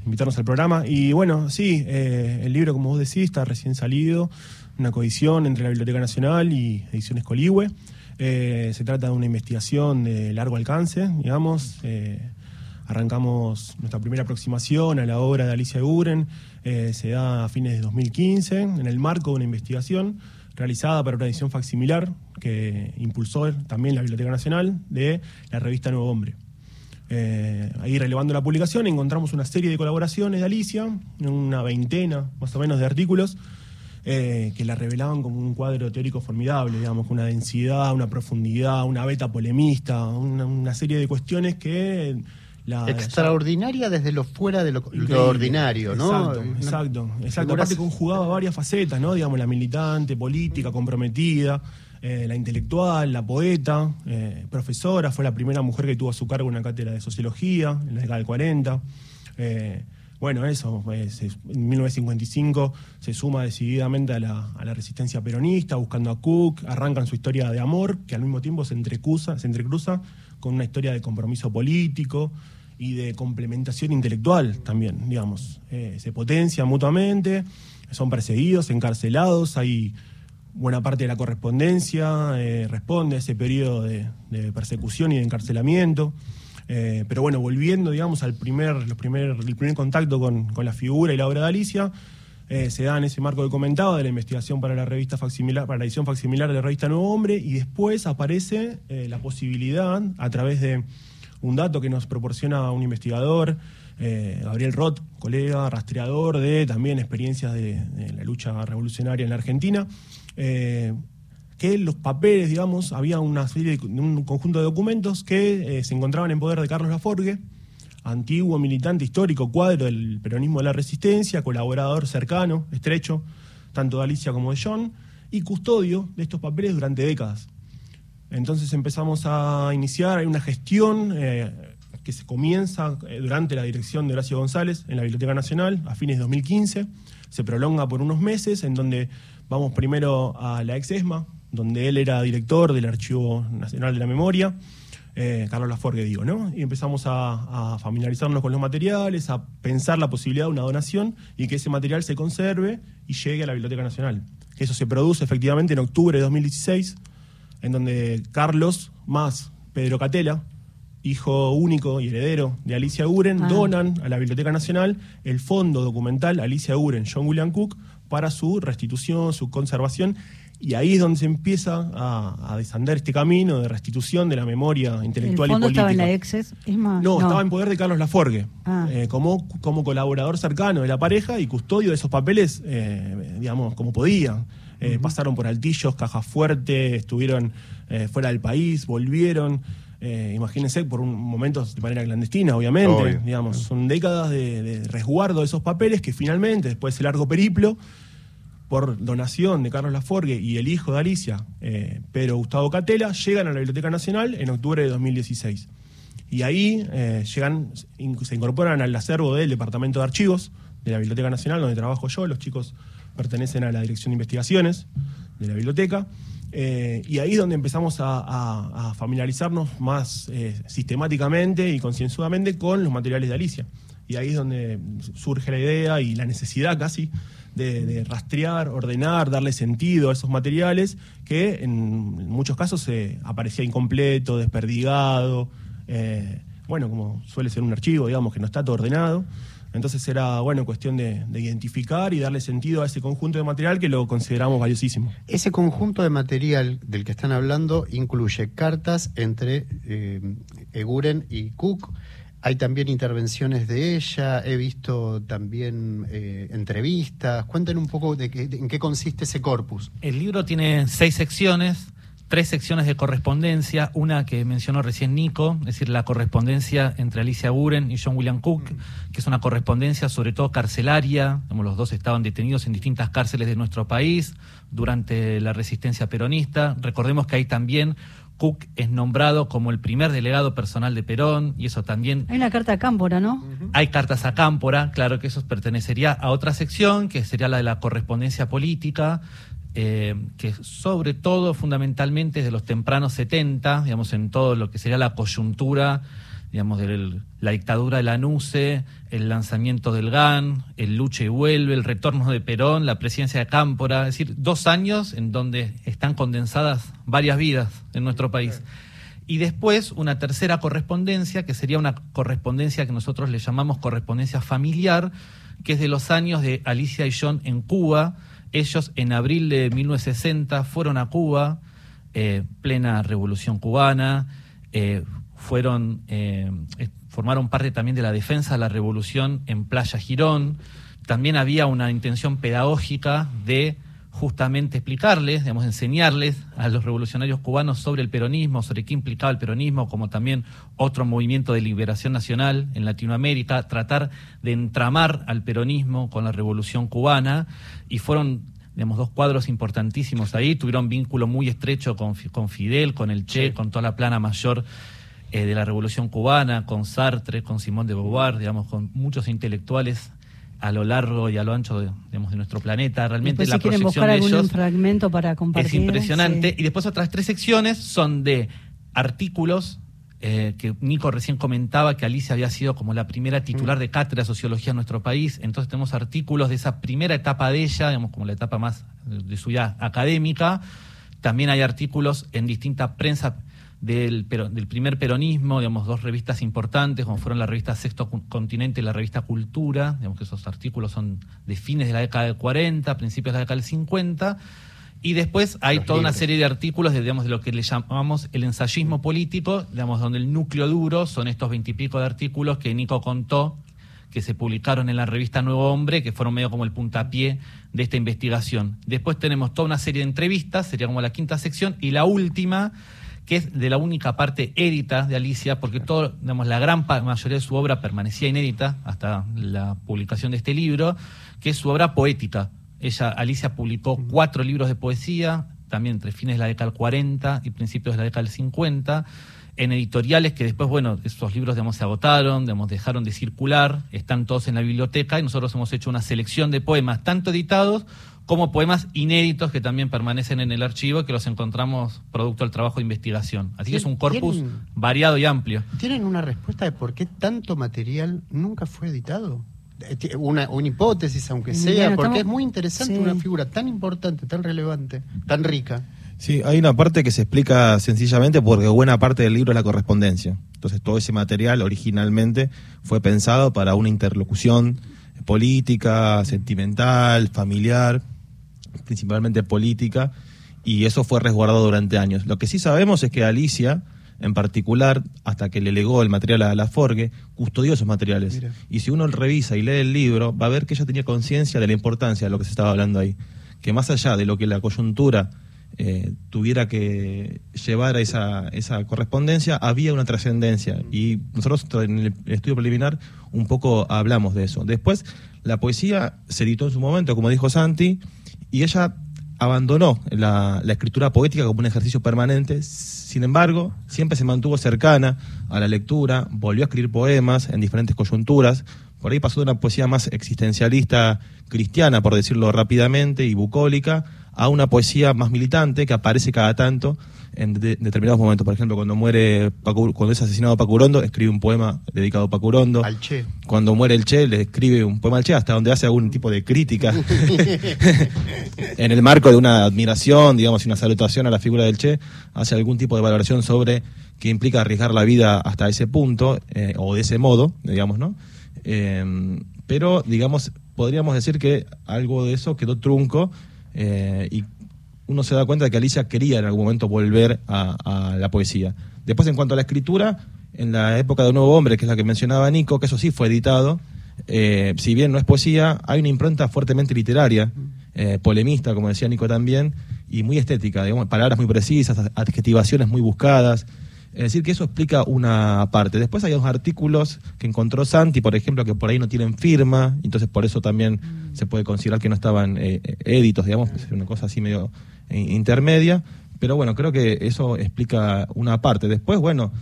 invitarnos al programa. Y bueno, sí, eh, el libro, como vos decís, está recién salido, una coedición entre la Biblioteca Nacional y Ediciones Coligüe. Eh, se trata de una investigación de largo alcance, digamos. Eh, arrancamos nuestra primera aproximación a la obra de Alicia Guren, eh, se da a fines de 2015, en el marco de una investigación realizada para una edición facsimilar que impulsó también la Biblioteca Nacional de la revista Nuevo Hombre. Eh, ahí relevando la publicación encontramos una serie de colaboraciones de Alicia, una veintena más o menos de artículos, eh, que la revelaban como un cuadro teórico formidable, digamos, con una densidad, una profundidad, una beta polemista, una, una serie de cuestiones que... La, Extraordinaria desde lo fuera de lo, lo ordinario, ¿no? Exacto, exacto, exacto. figuras- Aparte conjugaba varias facetas, ¿no? Digamos, la militante, política, comprometida, eh, la intelectual, la poeta, eh, profesora, fue la primera mujer que tuvo a su cargo una cátedra de sociología en la década del 40. Eh, bueno, eso, se- en 1955 se suma decididamente a la, a la resistencia peronista, buscando a Cook, arrancan su historia de amor, que al mismo tiempo se entrecruza, se entrecruza con una historia de compromiso político y de complementación intelectual también, digamos. Se potencian mutuamente, son perseguidos, encarcelados, hay buena parte de la correspondencia eh, responde a ese periodo de, persecución y de encarcelamiento. Eh, pero bueno, volviendo, digamos, al primer, los primer, el primer contacto con, con la figura y la obra de Alicia, eh, se da en ese marco que comentaba de la investigación para la revista facsimilar, para la edición facsimilar de la revista Nuevo Hombre, y después aparece la posibilidad, a través de un dato que nos proporciona un investigador, eh, Gabriel Roth, colega, rastreador de también experiencias de, la lucha revolucionaria en la Argentina, eh, que los papeles, digamos, había una serie de, un conjunto de documentos que eh, se encontraban en poder de Carlos Laforgue, antiguo militante histórico, cuadro del peronismo de la resistencia, colaborador cercano, estrecho, tanto de Alicia como de John, y custodio de estos papeles durante décadas. Entonces empezamos a iniciar una gestión que se comienza eh, durante la dirección de Horacio González en la Biblioteca Nacional a fines de 2015, se prolonga por unos meses en donde vamos primero a la ex ESMA, donde él era director del Archivo Nacional de la Memoria, eh, Carlos Laforgue digo, ¿no? Y empezamos a, a, familiarizarnos con los materiales, a pensar la posibilidad de una donación y que ese material se conserve y llegue a la Biblioteca Nacional. Eso se produce efectivamente en octubre de 2016, en donde Carlos más Pedro Catela, hijo único y heredero de Alicia Uren, Ah. donan a la Biblioteca Nacional el fondo documental Alicia Uren, John William Cook, para su restitución, su conservación. Y ahí es donde se empieza a, a desandar este camino de restitución de la memoria El intelectual fondo y política. estaba en la exes. Es más, No, estaba en poder de Carlos Laforgue, Ah. eh, como, como colaborador cercano de la pareja y custodio de esos papeles, eh, digamos, como podía. Eh, Pasaron por altillos, caja fuerte, estuvieron fuera del país, volvieron. Eh, imagínense por un momentos de manera clandestina, obviamente. Obvio. Digamos, son décadas de, de resguardo de esos papeles que finalmente, después de ese largo periplo, por donación de Carlos Laforgue y el hijo de Alicia, eh, Pedro Gustavo Catela, llegan a la Biblioteca Nacional en octubre de 2016. Y ahí eh, llegan, se incorporan al acervo del Departamento de Archivos de la Biblioteca Nacional, donde trabajo yo. Los chicos pertenecen a la Dirección de Investigaciones de la biblioteca. Eh, y ahí es donde empezamos a, familiarizarnos más eh, sistemáticamente y concienzudamente con los materiales de Alicia. Y ahí es donde surge la idea y la necesidad casi de, rastrear, ordenar, darle sentido a esos materiales que en muchos casos se aparecía incompleto, desperdigado, eh, bueno, como suele ser un archivo, digamos, que no está todo ordenado. Entonces era, bueno, cuestión de, de identificar y darle sentido a ese conjunto de material que lo consideramos valiosísimo. Ese conjunto de material del que están hablando incluye cartas entre eh, Eguren y Cook. Hay también intervenciones de ella, he visto también eh, entrevistas. Cuenten un poco de, qué- de- en qué consiste ese corpus. El libro tiene seis secciones, tres secciones de correspondencia, una que mencionó recién Nico, es decir, la correspondencia entre Alicia Buren y John William Cook, que es una correspondencia sobre todo carcelaria, como los dos estaban detenidos en distintas cárceles de nuestro país durante la resistencia peronista. Recordemos que ahí también Cook es nombrado como el primer delegado personal de Perón, y eso también Hay una carta a Cámpora, ¿no? hay cartas a Cámpora, claro que eso pertenecería a otra sección, que sería la de la correspondencia política, eh, que sobre todo, fundamentalmente, de los tempranos 70, digamos, en todo lo que sería la coyuntura, digamos, de la dictadura de la NUCE, el lanzamiento del GAN, el lucha y vuelve, el retorno de Perón, la presidencia de Cámpora, es decir, dos años en donde están condensadas varias vidas en nuestro país. Y después una tercera correspondencia, que sería una correspondencia que nosotros le llamamos correspondencia familiar, que es de los años de Alicia y John en Cuba. Ellos en abril de 1960 fueron a Cuba, eh, plena revolución cubana, eh, fueron, eh, formaron parte también de la defensa de la revolución en Playa Girón. También había una intención pedagógica de justamente explicarles, digamos, enseñarles a los revolucionarios cubanos sobre el peronismo, sobre qué implicaba el peronismo, como también otro movimiento de liberación nacional en Latinoamérica, tratar de entramar al peronismo con la revolución cubana, y fueron digamos, dos cuadros importantísimos ahí, tuvieron vínculo muy estrecho con, Fi- con Fidel, con el Che, con toda la plana mayor eh, de la revolución cubana, con Sartre, con Simón de Beauvoir, digamos, con muchos intelectuales a lo largo y a lo ancho de, digamos, de nuestro planeta. Realmente Después, la si quieren proyección buscar de algún ellos fragmento para compartir. es impresionante. sí. Y después otras tres secciones son de artículos eh, que Nico recién comentaba que Alicia había sido como la primera titular de cátedra de sociología en nuestro país. Entonces tenemos artículos de esa primera etapa de ella, digamos como la etapa más de de su vida académica. También hay artículos en distinta prensa del, pero- del primer peronismo, digamos, dos revistas importantes, como fueron la revista Sexto Continente y la revista Cultura, digamos que esos artículos son de fines de la década del 40, principios de la década del 50. Y después hay Los toda una serie de artículos de, digamos, de lo que le llamamos el ensayismo político, digamos, donde el núcleo duro son estos veintipico de artículos que Nico contó, que se publicaron en la revista Nuevo Hombre, que fueron medio como el puntapié de esta investigación. Después tenemos toda una serie de entrevistas, sería como la quinta sección, y la última, que es de la única parte édita de Alicia, porque todo, digamos, la gran mayoría de su obra permanecía inédita hasta la publicación de este libro, que es su obra poética. Ella, Alicia publicó cuatro libros de poesía, también entre fines de la década del 40 y principios de la década del 50, en editoriales que después, bueno, esos libros digamos, se agotaron, digamos, dejaron de circular, están todos en la biblioteca y nosotros hemos hecho una selección de poemas, tanto editados como poemas inéditos que también permanecen en el archivo y que los encontramos producto del trabajo de investigación. Así que es un corpus ¿Tienen- variado y amplio. ¿Tienen una respuesta de por qué tanto material nunca fue editado? Eh, Una, una hipótesis, aunque sea, porque estamos- es muy interesante Sí. una figura tan importante, tan relevante, tan rica. Sí, hay una parte que se explica sencillamente porque buena parte del libro es la correspondencia. Entonces todo ese material originalmente fue pensado para una interlocución política, sentimental, familiar, principalmente política, y eso fue resguardado durante años. Lo que sí sabemos es que Alicia, en particular, hasta que le legó el material a la Forgue, custodió esos materiales. Mira. Y si uno revisa y lee el libro, va a ver que ella tenía conciencia de la importancia de lo que se estaba hablando ahí. Que más allá de lo que la coyuntura eh, tuviera que llevar a esa, esa correspondencia, había una trascendencia. Y nosotros en el estudio preliminar un poco hablamos de eso. Después, la poesía se editó en su momento, como dijo Santi, y ella abandonó la, escritura poética como un ejercicio permanente, sin embargo, siempre se mantuvo cercana a la lectura, volvió a escribir poemas en diferentes coyunturas, por ahí pasó de una poesía más existencialista cristiana, por decirlo rápidamente, y bucólica, a una poesía más militante que aparece cada tanto en de- determinados momentos. Por ejemplo, cuando muere Pacu- cuando es asesinado Pacurondo, escribe un poema dedicado a Pacurondo. Al Che. Cuando muere el Che, le escribe un poema al Che, hasta donde hace algún tipo de crítica en el marco de una admiración, digamos, y una salutación a la figura del Che, hace algún tipo de valoración sobre qué implica arriesgar la vida hasta ese punto, eh, o de ese modo, digamos, ¿no? Eh, pero, digamos, podríamos decir que algo de eso quedó trunco eh, y uno se da cuenta de que Alicia quería en algún momento volver a, la poesía. Después, en cuanto a la escritura, en la época de Nuevo Hombre, que es la que mencionaba Nico, que eso sí fue editado, eh, si bien no es poesía, hay una impronta fuertemente literaria, eh, polemista, como decía Nico también, y muy estética, digamos, palabras muy precisas, adjetivaciones muy buscadas. Es decir, que eso explica una parte. Después hay unos artículos que encontró Santi, por ejemplo, que por ahí no tienen firma, entonces por eso también se puede considerar que no estaban eh, éditos, digamos, una cosa así medio eh, intermedia. Pero bueno, creo que eso explica una parte. Después, bueno,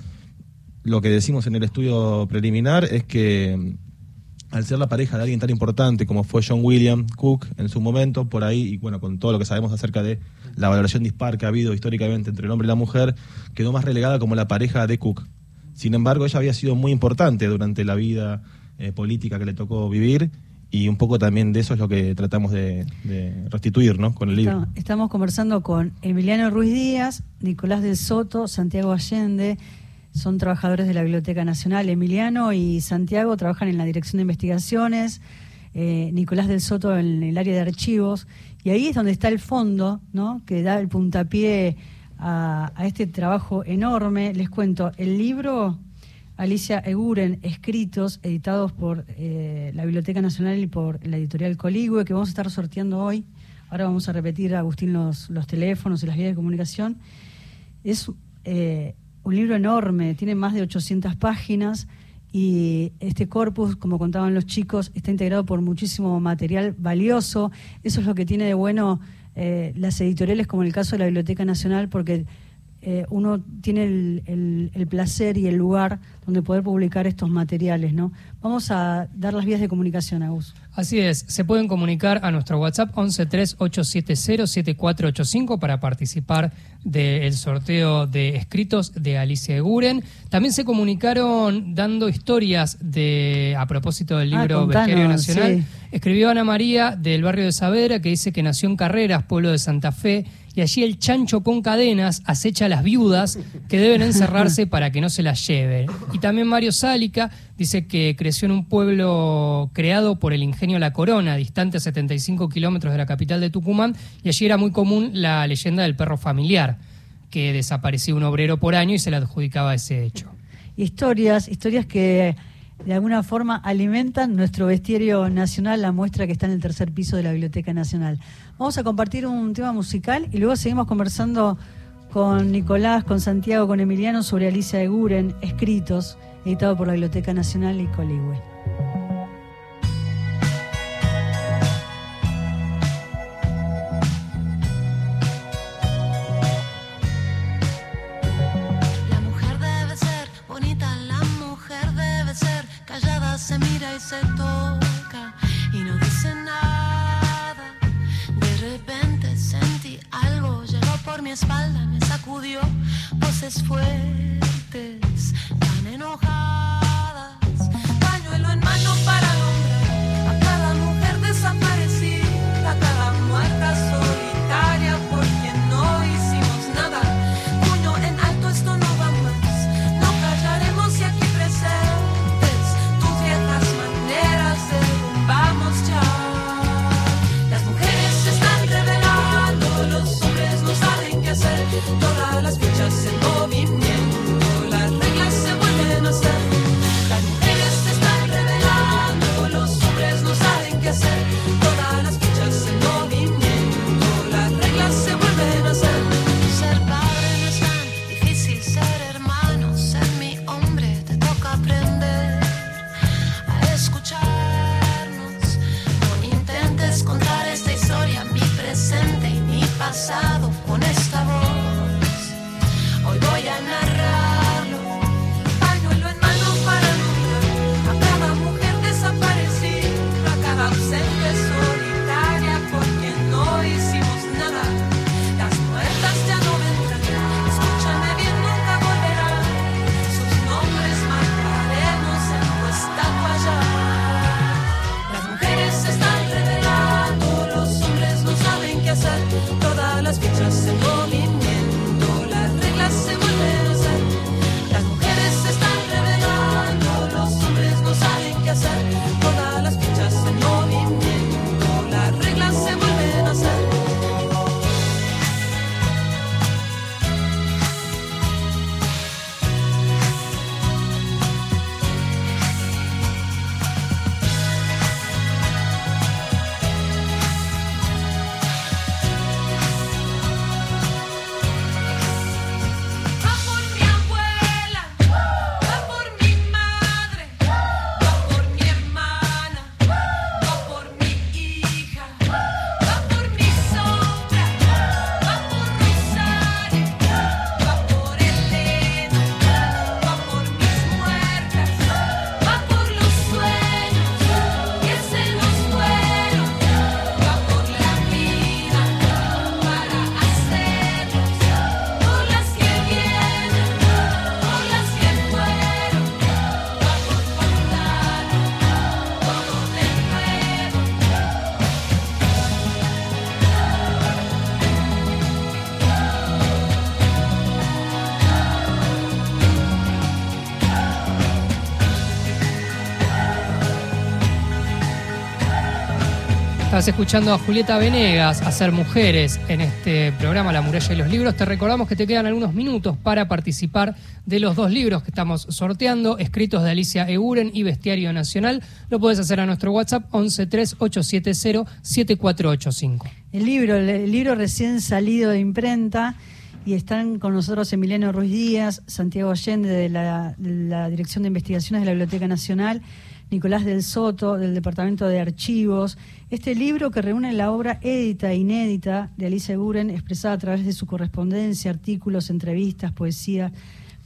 lo que decimos en el estudio preliminar es que mm, al ser la pareja de alguien tan importante como fue John William Cook en su momento, por ahí, y bueno, con todo lo que sabemos acerca de la valoración dispar que ha habido históricamente entre el hombre y la mujer, quedó más relegada como la pareja de Cook. Sin embargo, ella había sido muy importante durante la vida eh, política que le tocó vivir y un poco también de eso es lo que tratamos de, restituir ¿no? con el libro. Estamos, conversando con Emiliano Ruiz Díaz, Nicolás del Soto, Santiago Allende. Son trabajadores de la Biblioteca Nacional. Emiliano y Santiago trabajan en la Dirección de Investigaciones. eh, Nicolás del Soto en el área de archivos. Y ahí es donde está el fondo, ¿no? que da el puntapié a este trabajo enorme. Les cuento, el libro Alicia Eguren, escritos, editados por eh, la Biblioteca Nacional y por la editorial Coligüe, que vamos a estar sorteando hoy. Ahora vamos a repetir, Agustín, los, los teléfonos y las vías de comunicación. Es eh, un libro enorme, tiene más de 800 páginas y este corpus, como contaban los chicos, está integrado por muchísimo material valioso. Eso es lo que tiene de bueno eh, las editoriales, como en el caso de la Biblioteca Nacional, porque eh, uno tiene el, el- el placer y el lugar donde poder publicar estos materiales. ¿no? Vamos a dar las vías de comunicación, Agus. Así es, se pueden comunicar a nuestro WhatsApp 1138707485 para participar del sorteo de escritos de Alicia Eguren. También se comunicaron dando historias de a propósito del Ah, libro contanos, Bestiario Nacional. sí. Escribió Ana María del barrio de Saavedra que dice que nació en Carreras, pueblo de Santa Fe, y allí el chancho con cadenas acecha a las viudas que deben encerrarse para que no se las lleven. Y también Mario Sálica dice que creció en un pueblo creado por el ingenio La Corona, distante a 75 kilómetros de la capital de Tucumán, y allí era muy común la leyenda del perro familiar, que desaparecía un obrero por año y se le adjudicaba ese hecho. historias, historias que de alguna forma alimentan nuestro bestiario nacional, la muestra que está en el tercer piso de la Biblioteca Nacional. Vamos a compartir un tema musical y luego seguimos conversando con Nicolás, con Santiago, con Emiliano sobre Alicia de Guren, escritos, editado por la Biblioteca Nacional y Coligüe. Estás escuchando a Julieta Venegas hacer mujeres en este programa La muralla y los libros. Te recordamos que te quedan algunos minutos para participar de los dos libros que estamos sorteando, escritos de Alicia Eguren y Bestiario Nacional. Lo puedes hacer a nuestro WhatsApp 1138707485. El libro, el libro recién salido de imprenta y están con nosotros Emiliano Ruiz Díaz, Santiago Allende de la, de la Dirección de Investigaciones de la Biblioteca Nacional, Nicolás del Soto del Departamento de Archivos. Este libro que reúne la obra édita e inédita de Alicia Guren, expresada a través de su correspondencia, artículos, entrevistas, poesía.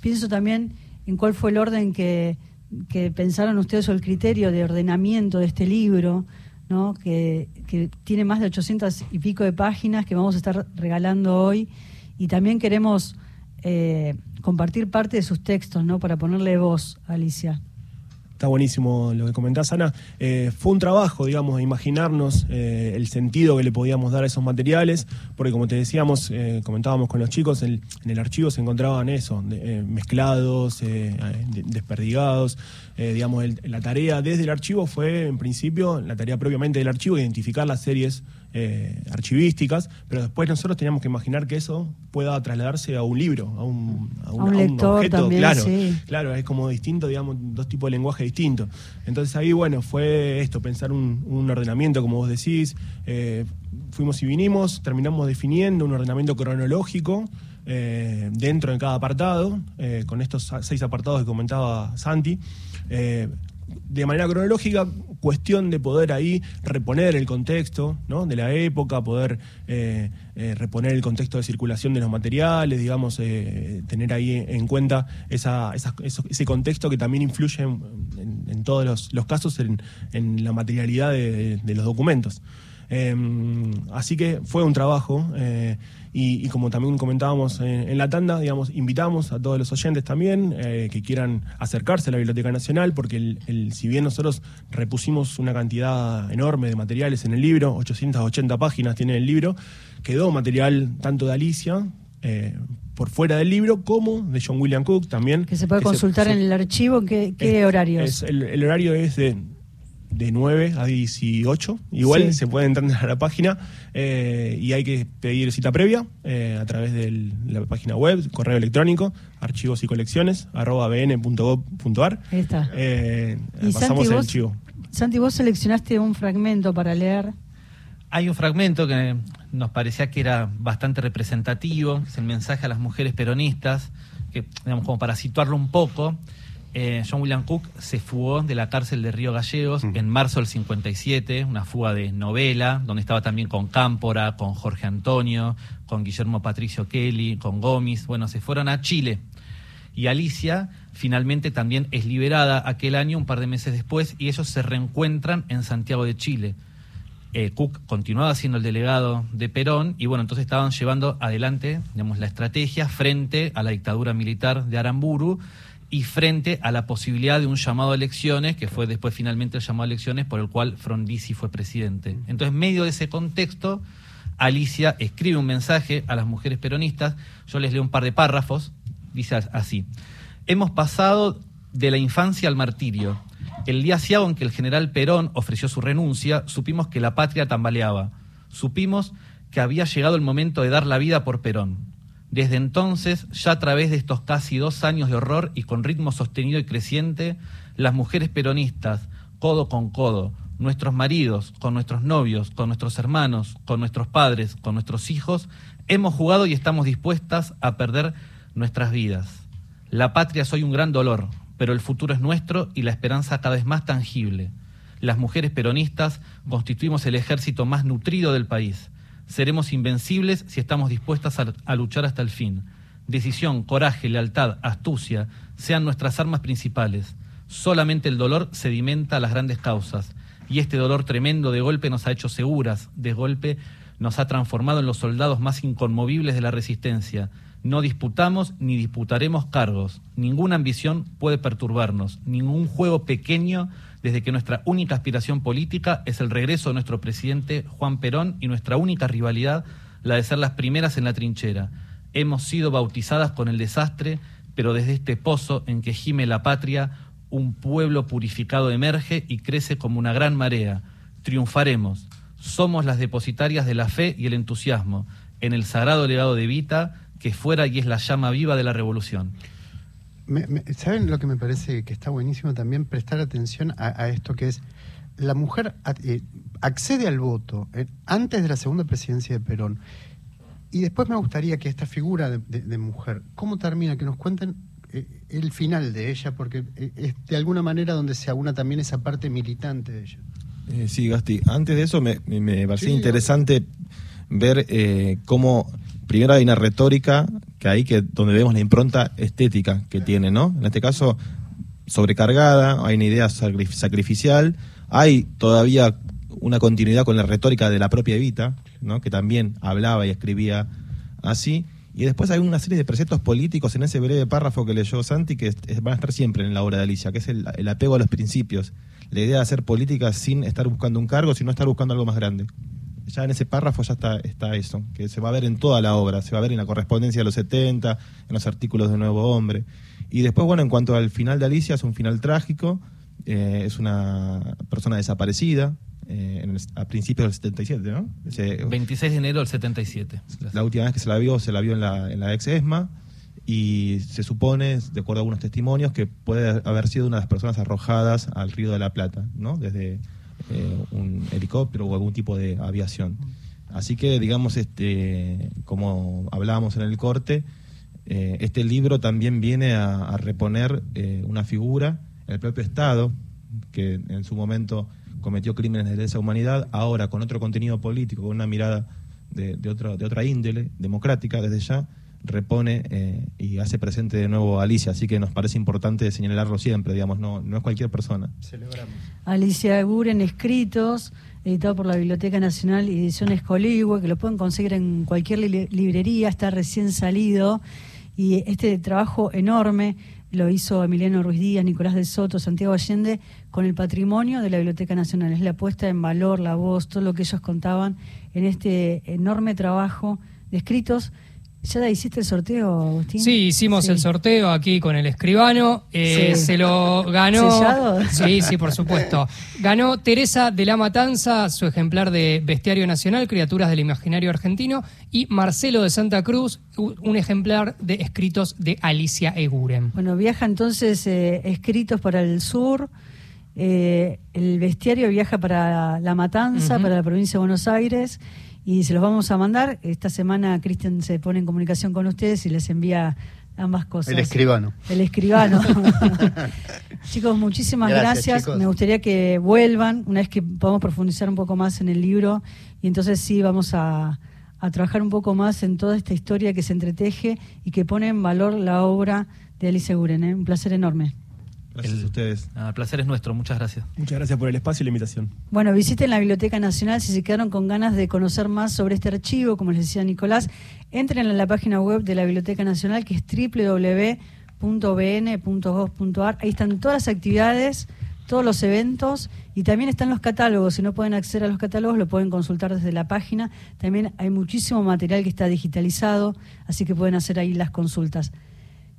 Pienso también en cuál fue el orden que, pensaron ustedes o el criterio de ordenamiento de este libro. ¿no? Que, tiene más de 800 y pico de páginas que vamos a estar regalando hoy y también queremos eh, compartir parte de sus textos, ¿no? Para ponerle voz, Alicia. Está buenísimo lo que comentás, Ana. Eh, fue un trabajo, digamos, de imaginarnos eh, el sentido que le podíamos dar a esos materiales, porque como te decíamos, eh, comentábamos con los chicos, en el archivo se encontraban eso, de- mezclados, de- desperdigados. Eh, digamos, el- la tarea desde el archivo fue, en principio, la tarea propiamente del archivo, identificar las series eh, archivísticas, pero después nosotros teníamos que imaginar que eso pueda trasladarse a un libro, a un, A un lector objeto, también, claro. sí. Claro, es como distinto, digamos, dos tipos de lenguaje distintos. Entonces ahí, bueno, fue esto, pensar un, un ordenamiento, como vos decís. eh, fuimos y vinimos, terminamos definiendo un ordenamiento cronológico eh, dentro de cada apartado, con estos seis apartados que comentaba Santi. Eh, de manera cronológica, cuestión de poder ahí reponer el contexto ¿no? de la época, poder eh, eh, reponer el contexto de circulación de los materiales, digamos, eh, tener ahí en cuenta esa, esa- eso- ese contexto que también influye en, en- en todos los, los casos en, en la materialidad de, de los documentos. Eh, así que fue un trabajo eh, y, y como también comentábamos en, en la tanda, digamos, invitamos a todos los oyentes también eh, que quieran acercarse a la Biblioteca Nacional porque el, el- si bien nosotros repusimos una cantidad enorme de materiales en el libro, 880 páginas tiene el libro, quedó material tanto de Alicia eh, por fuera del libro como de John William Cook también. Que se puede consultar se- en el archivo. ¿Qué, qué es- horarios? es- el, el horario es de, de 9 a 18. Igual Sí. se puede entrar a la página eh, y hay que pedir cita previa eh, a través de la página web, correo electrónico, archivos y colecciones, arroba bn.gov.ar. Ahí está. Eh, Y pasamos Santi, el vos- chivo. Santi, vos seleccionaste un fragmento para leer. Hay un fragmento que nos parecía que era bastante representativo, que es el mensaje a las mujeres peronistas, que, digamos, como para situarlo un poco, eh, John William Cook se fugó de la cárcel de Río Gallegos en marzo del 57, una fuga de novela, donde estaba también con Cámpora, con Jorge Antonio, con Guillermo Patricio Kelly, con Gómez, bueno, se fueron a Chile. Y Alicia finalmente también es liberada aquel año, un par de meses después, y ellos se reencuentran en Santiago de Chile. Eh, Cook continuaba siendo el delegado de Perón y bueno, entonces estaban llevando adelante digamos, la estrategia frente a la dictadura militar de Aramburu y frente a la posibilidad de un llamado a elecciones, que fue después finalmente el llamado a elecciones por el cual Frondizi fue presidente. Entonces, en medio de ese contexto, Alicia escribe un mensaje a las mujeres peronistas, yo les leo un par de párrafos, dice así, hemos pasado de la infancia al martirio. El día ciago en que el general Perón ofreció su renuncia, supimos que la patria tambaleaba. Supimos que había llegado el momento de dar la vida por Perón. Desde entonces, ya a través de estos casi dos años de horror y con ritmo sostenido y creciente, las mujeres peronistas, codo con codo, nuestros maridos, con nuestros novios, con nuestros hermanos, con nuestros padres, con nuestros hijos, hemos jugado y estamos dispuestas a perder nuestras vidas. La patria es hoy un gran dolor, pero el futuro es nuestro y la esperanza cada vez más tangible. Las mujeres peronistas constituimos el ejército más nutrido del país. Seremos invencibles si estamos dispuestas a, a luchar hasta el fin. Decisión, coraje, lealtad, astucia sean nuestras armas principales. Solamente el dolor sedimenta las grandes causas. Y este dolor tremendo de golpe nos ha hecho seguras, de golpe nos ha transformado en los soldados más inconmovibles de la resistencia. No disputamos ni disputaremos cargos. Ninguna ambición puede perturbarnos, ningún juego pequeño desde que nuestra única aspiración política es el regreso de nuestro presidente Juan Perón y nuestra única rivalidad la de ser las primeras en la trinchera. Hemos sido bautizadas con el desastre, pero desde este pozo en que gime la patria, un pueblo purificado emerge y crece como una gran marea. Triunfaremos. Somos las depositarias de la fe y el entusiasmo en el sagrado legado de Vita, que fuera y es la llama viva de la revolución. Me- me- ¿Saben lo que me parece que está buenísimo también? Prestar atención a, a esto que es, la mujer eh, accede al voto eh, antes de la segunda presidencia de Perón. Y después me gustaría que esta figura de, de- de mujer, ¿cómo termina? Que nos cuenten eh, el final de ella, porque eh, es de alguna manera donde se aúna también esa parte militante de ella. Eh, sí, Gasti. Antes de eso me, me- me parecía Sí, interesante ver eh, cómo primero hay una retórica que ahí que donde vemos la impronta estética que tiene, ¿no? En este caso sobrecargada, hay una idea sacri- sacrificial, hay todavía una continuidad con la retórica de la propia Evita, ¿no? Que también hablaba y escribía así. Y después hay una serie de preceptos políticos en ese breve párrafo que leyó Santi que van a estar siempre en la obra de Alicia, que es el, el apego a los principios, la idea de hacer política sin estar buscando un cargo, sino estar buscando algo más grande. Ya en ese párrafo ya está, está eso, que se va a ver en toda la obra, se va a ver en la correspondencia de los 70, en los artículos de Nuevo Hombre. Y después, bueno, en cuanto al final de Alicia, es un final trágico, eh, es una persona desaparecida, eh, en el- a principios del 77, ¿no? Ese- 26 de enero del 77. la última vez que se la vio, se la vio en la, en la ex ESMA y se supone, de acuerdo a algunos testimonios, que puede haber sido una de las personas arrojadas al río de la Plata, ¿no? Desde eh, un helicóptero o algún tipo de aviación. Así que, digamos, este, como hablábamos en el corte, eh, este libro también viene a, reponer eh, una figura, el propio Estado, que en su momento cometió crímenes de lesa humanidad, ahora con otro contenido político, con una mirada de, de, de otra índole, democrática desde ya, repone eh, y hace presente de nuevo a Alicia, así que nos parece importante señalarlo siempre, digamos, no, no es cualquier persona. Celebramos. Alicia Guren Escritos, editado por la Biblioteca Nacional y Ediciones Coligüe, que lo pueden conseguir en cualquier li- librería, está recién salido. Y este trabajo enorme lo hizo Emiliano Ruiz Díaz, Nicolás de Soto, Santiago Allende, con el patrimonio de la Biblioteca Nacional. Es la puesta en valor, la voz, todo lo que ellos contaban en este enorme trabajo de escritos. ¿Ya hiciste el sorteo, Agustín? Sí, hicimos Sí. el sorteo aquí con el escribano. Eh, Sí. Se lo ganó. ¿Sellado? Sí, sí, por supuesto. Ganó Teresa de la Matanza, su ejemplar de Bestiario Nacional, Criaturas del Imaginario Argentino, y Marcelo de Santa Cruz, un ejemplar de escritos de Alicia Eguren. Bueno, viaja entonces eh, escritos para el sur. eh, el bestiario viaja para La Matanza, para la provincia de Buenos Aires. Y se los vamos a mandar. Esta semana Cristian se pone en comunicación con ustedes y les envía ambas cosas. El escribano. El escribano. chicos, muchísimas Gracias. Me gustaría que vuelvan una vez que podamos profundizar un poco más en el libro. Y entonces sí vamos a, a trabajar un poco más en toda esta historia que se entreteje y que pone en valor la obra de Alice Guren. ¿eh? Un placer enorme. Gracias a ustedes. El placer es nuestro, muchas gracias. Muchas gracias por el espacio y la invitación. Bueno, visiten la Biblioteca Nacional si se quedaron con ganas de conocer más sobre este archivo, como les decía Nicolás, entren en la página web de la Biblioteca Nacional que es www.bn.gov.ar. Ahí están todas las actividades, todos los eventos y también están los catálogos. Si no pueden acceder a los catálogos, lo pueden consultar desde la página. También hay muchísimo material que está digitalizado, así que pueden hacer ahí las consultas.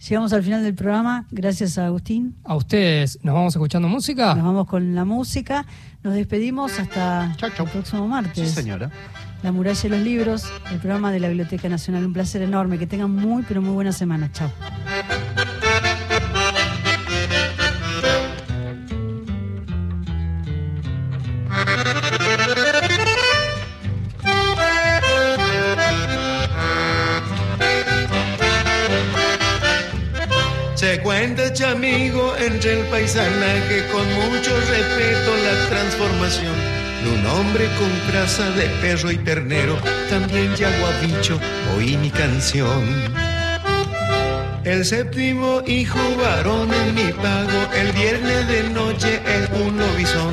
Llegamos al final del programa. Gracias a Agustín. A ustedes, ¿nos vamos escuchando música? Nos vamos con la música. Nos despedimos hasta Chau, chau. el próximo martes. Sí, señora. La muralla de los libros, el programa de la Biblioteca Nacional. Un placer enorme. Que tengan muy, pero muy buena semana. Chao. Chamigo, entre el paisanaje con mucho respeto la transformación de un hombre con grasa de perro y ternero, también yaguabicho, oí mi canción. El séptimo hijo varón en mi pago, el viernes de noche en un lobizón.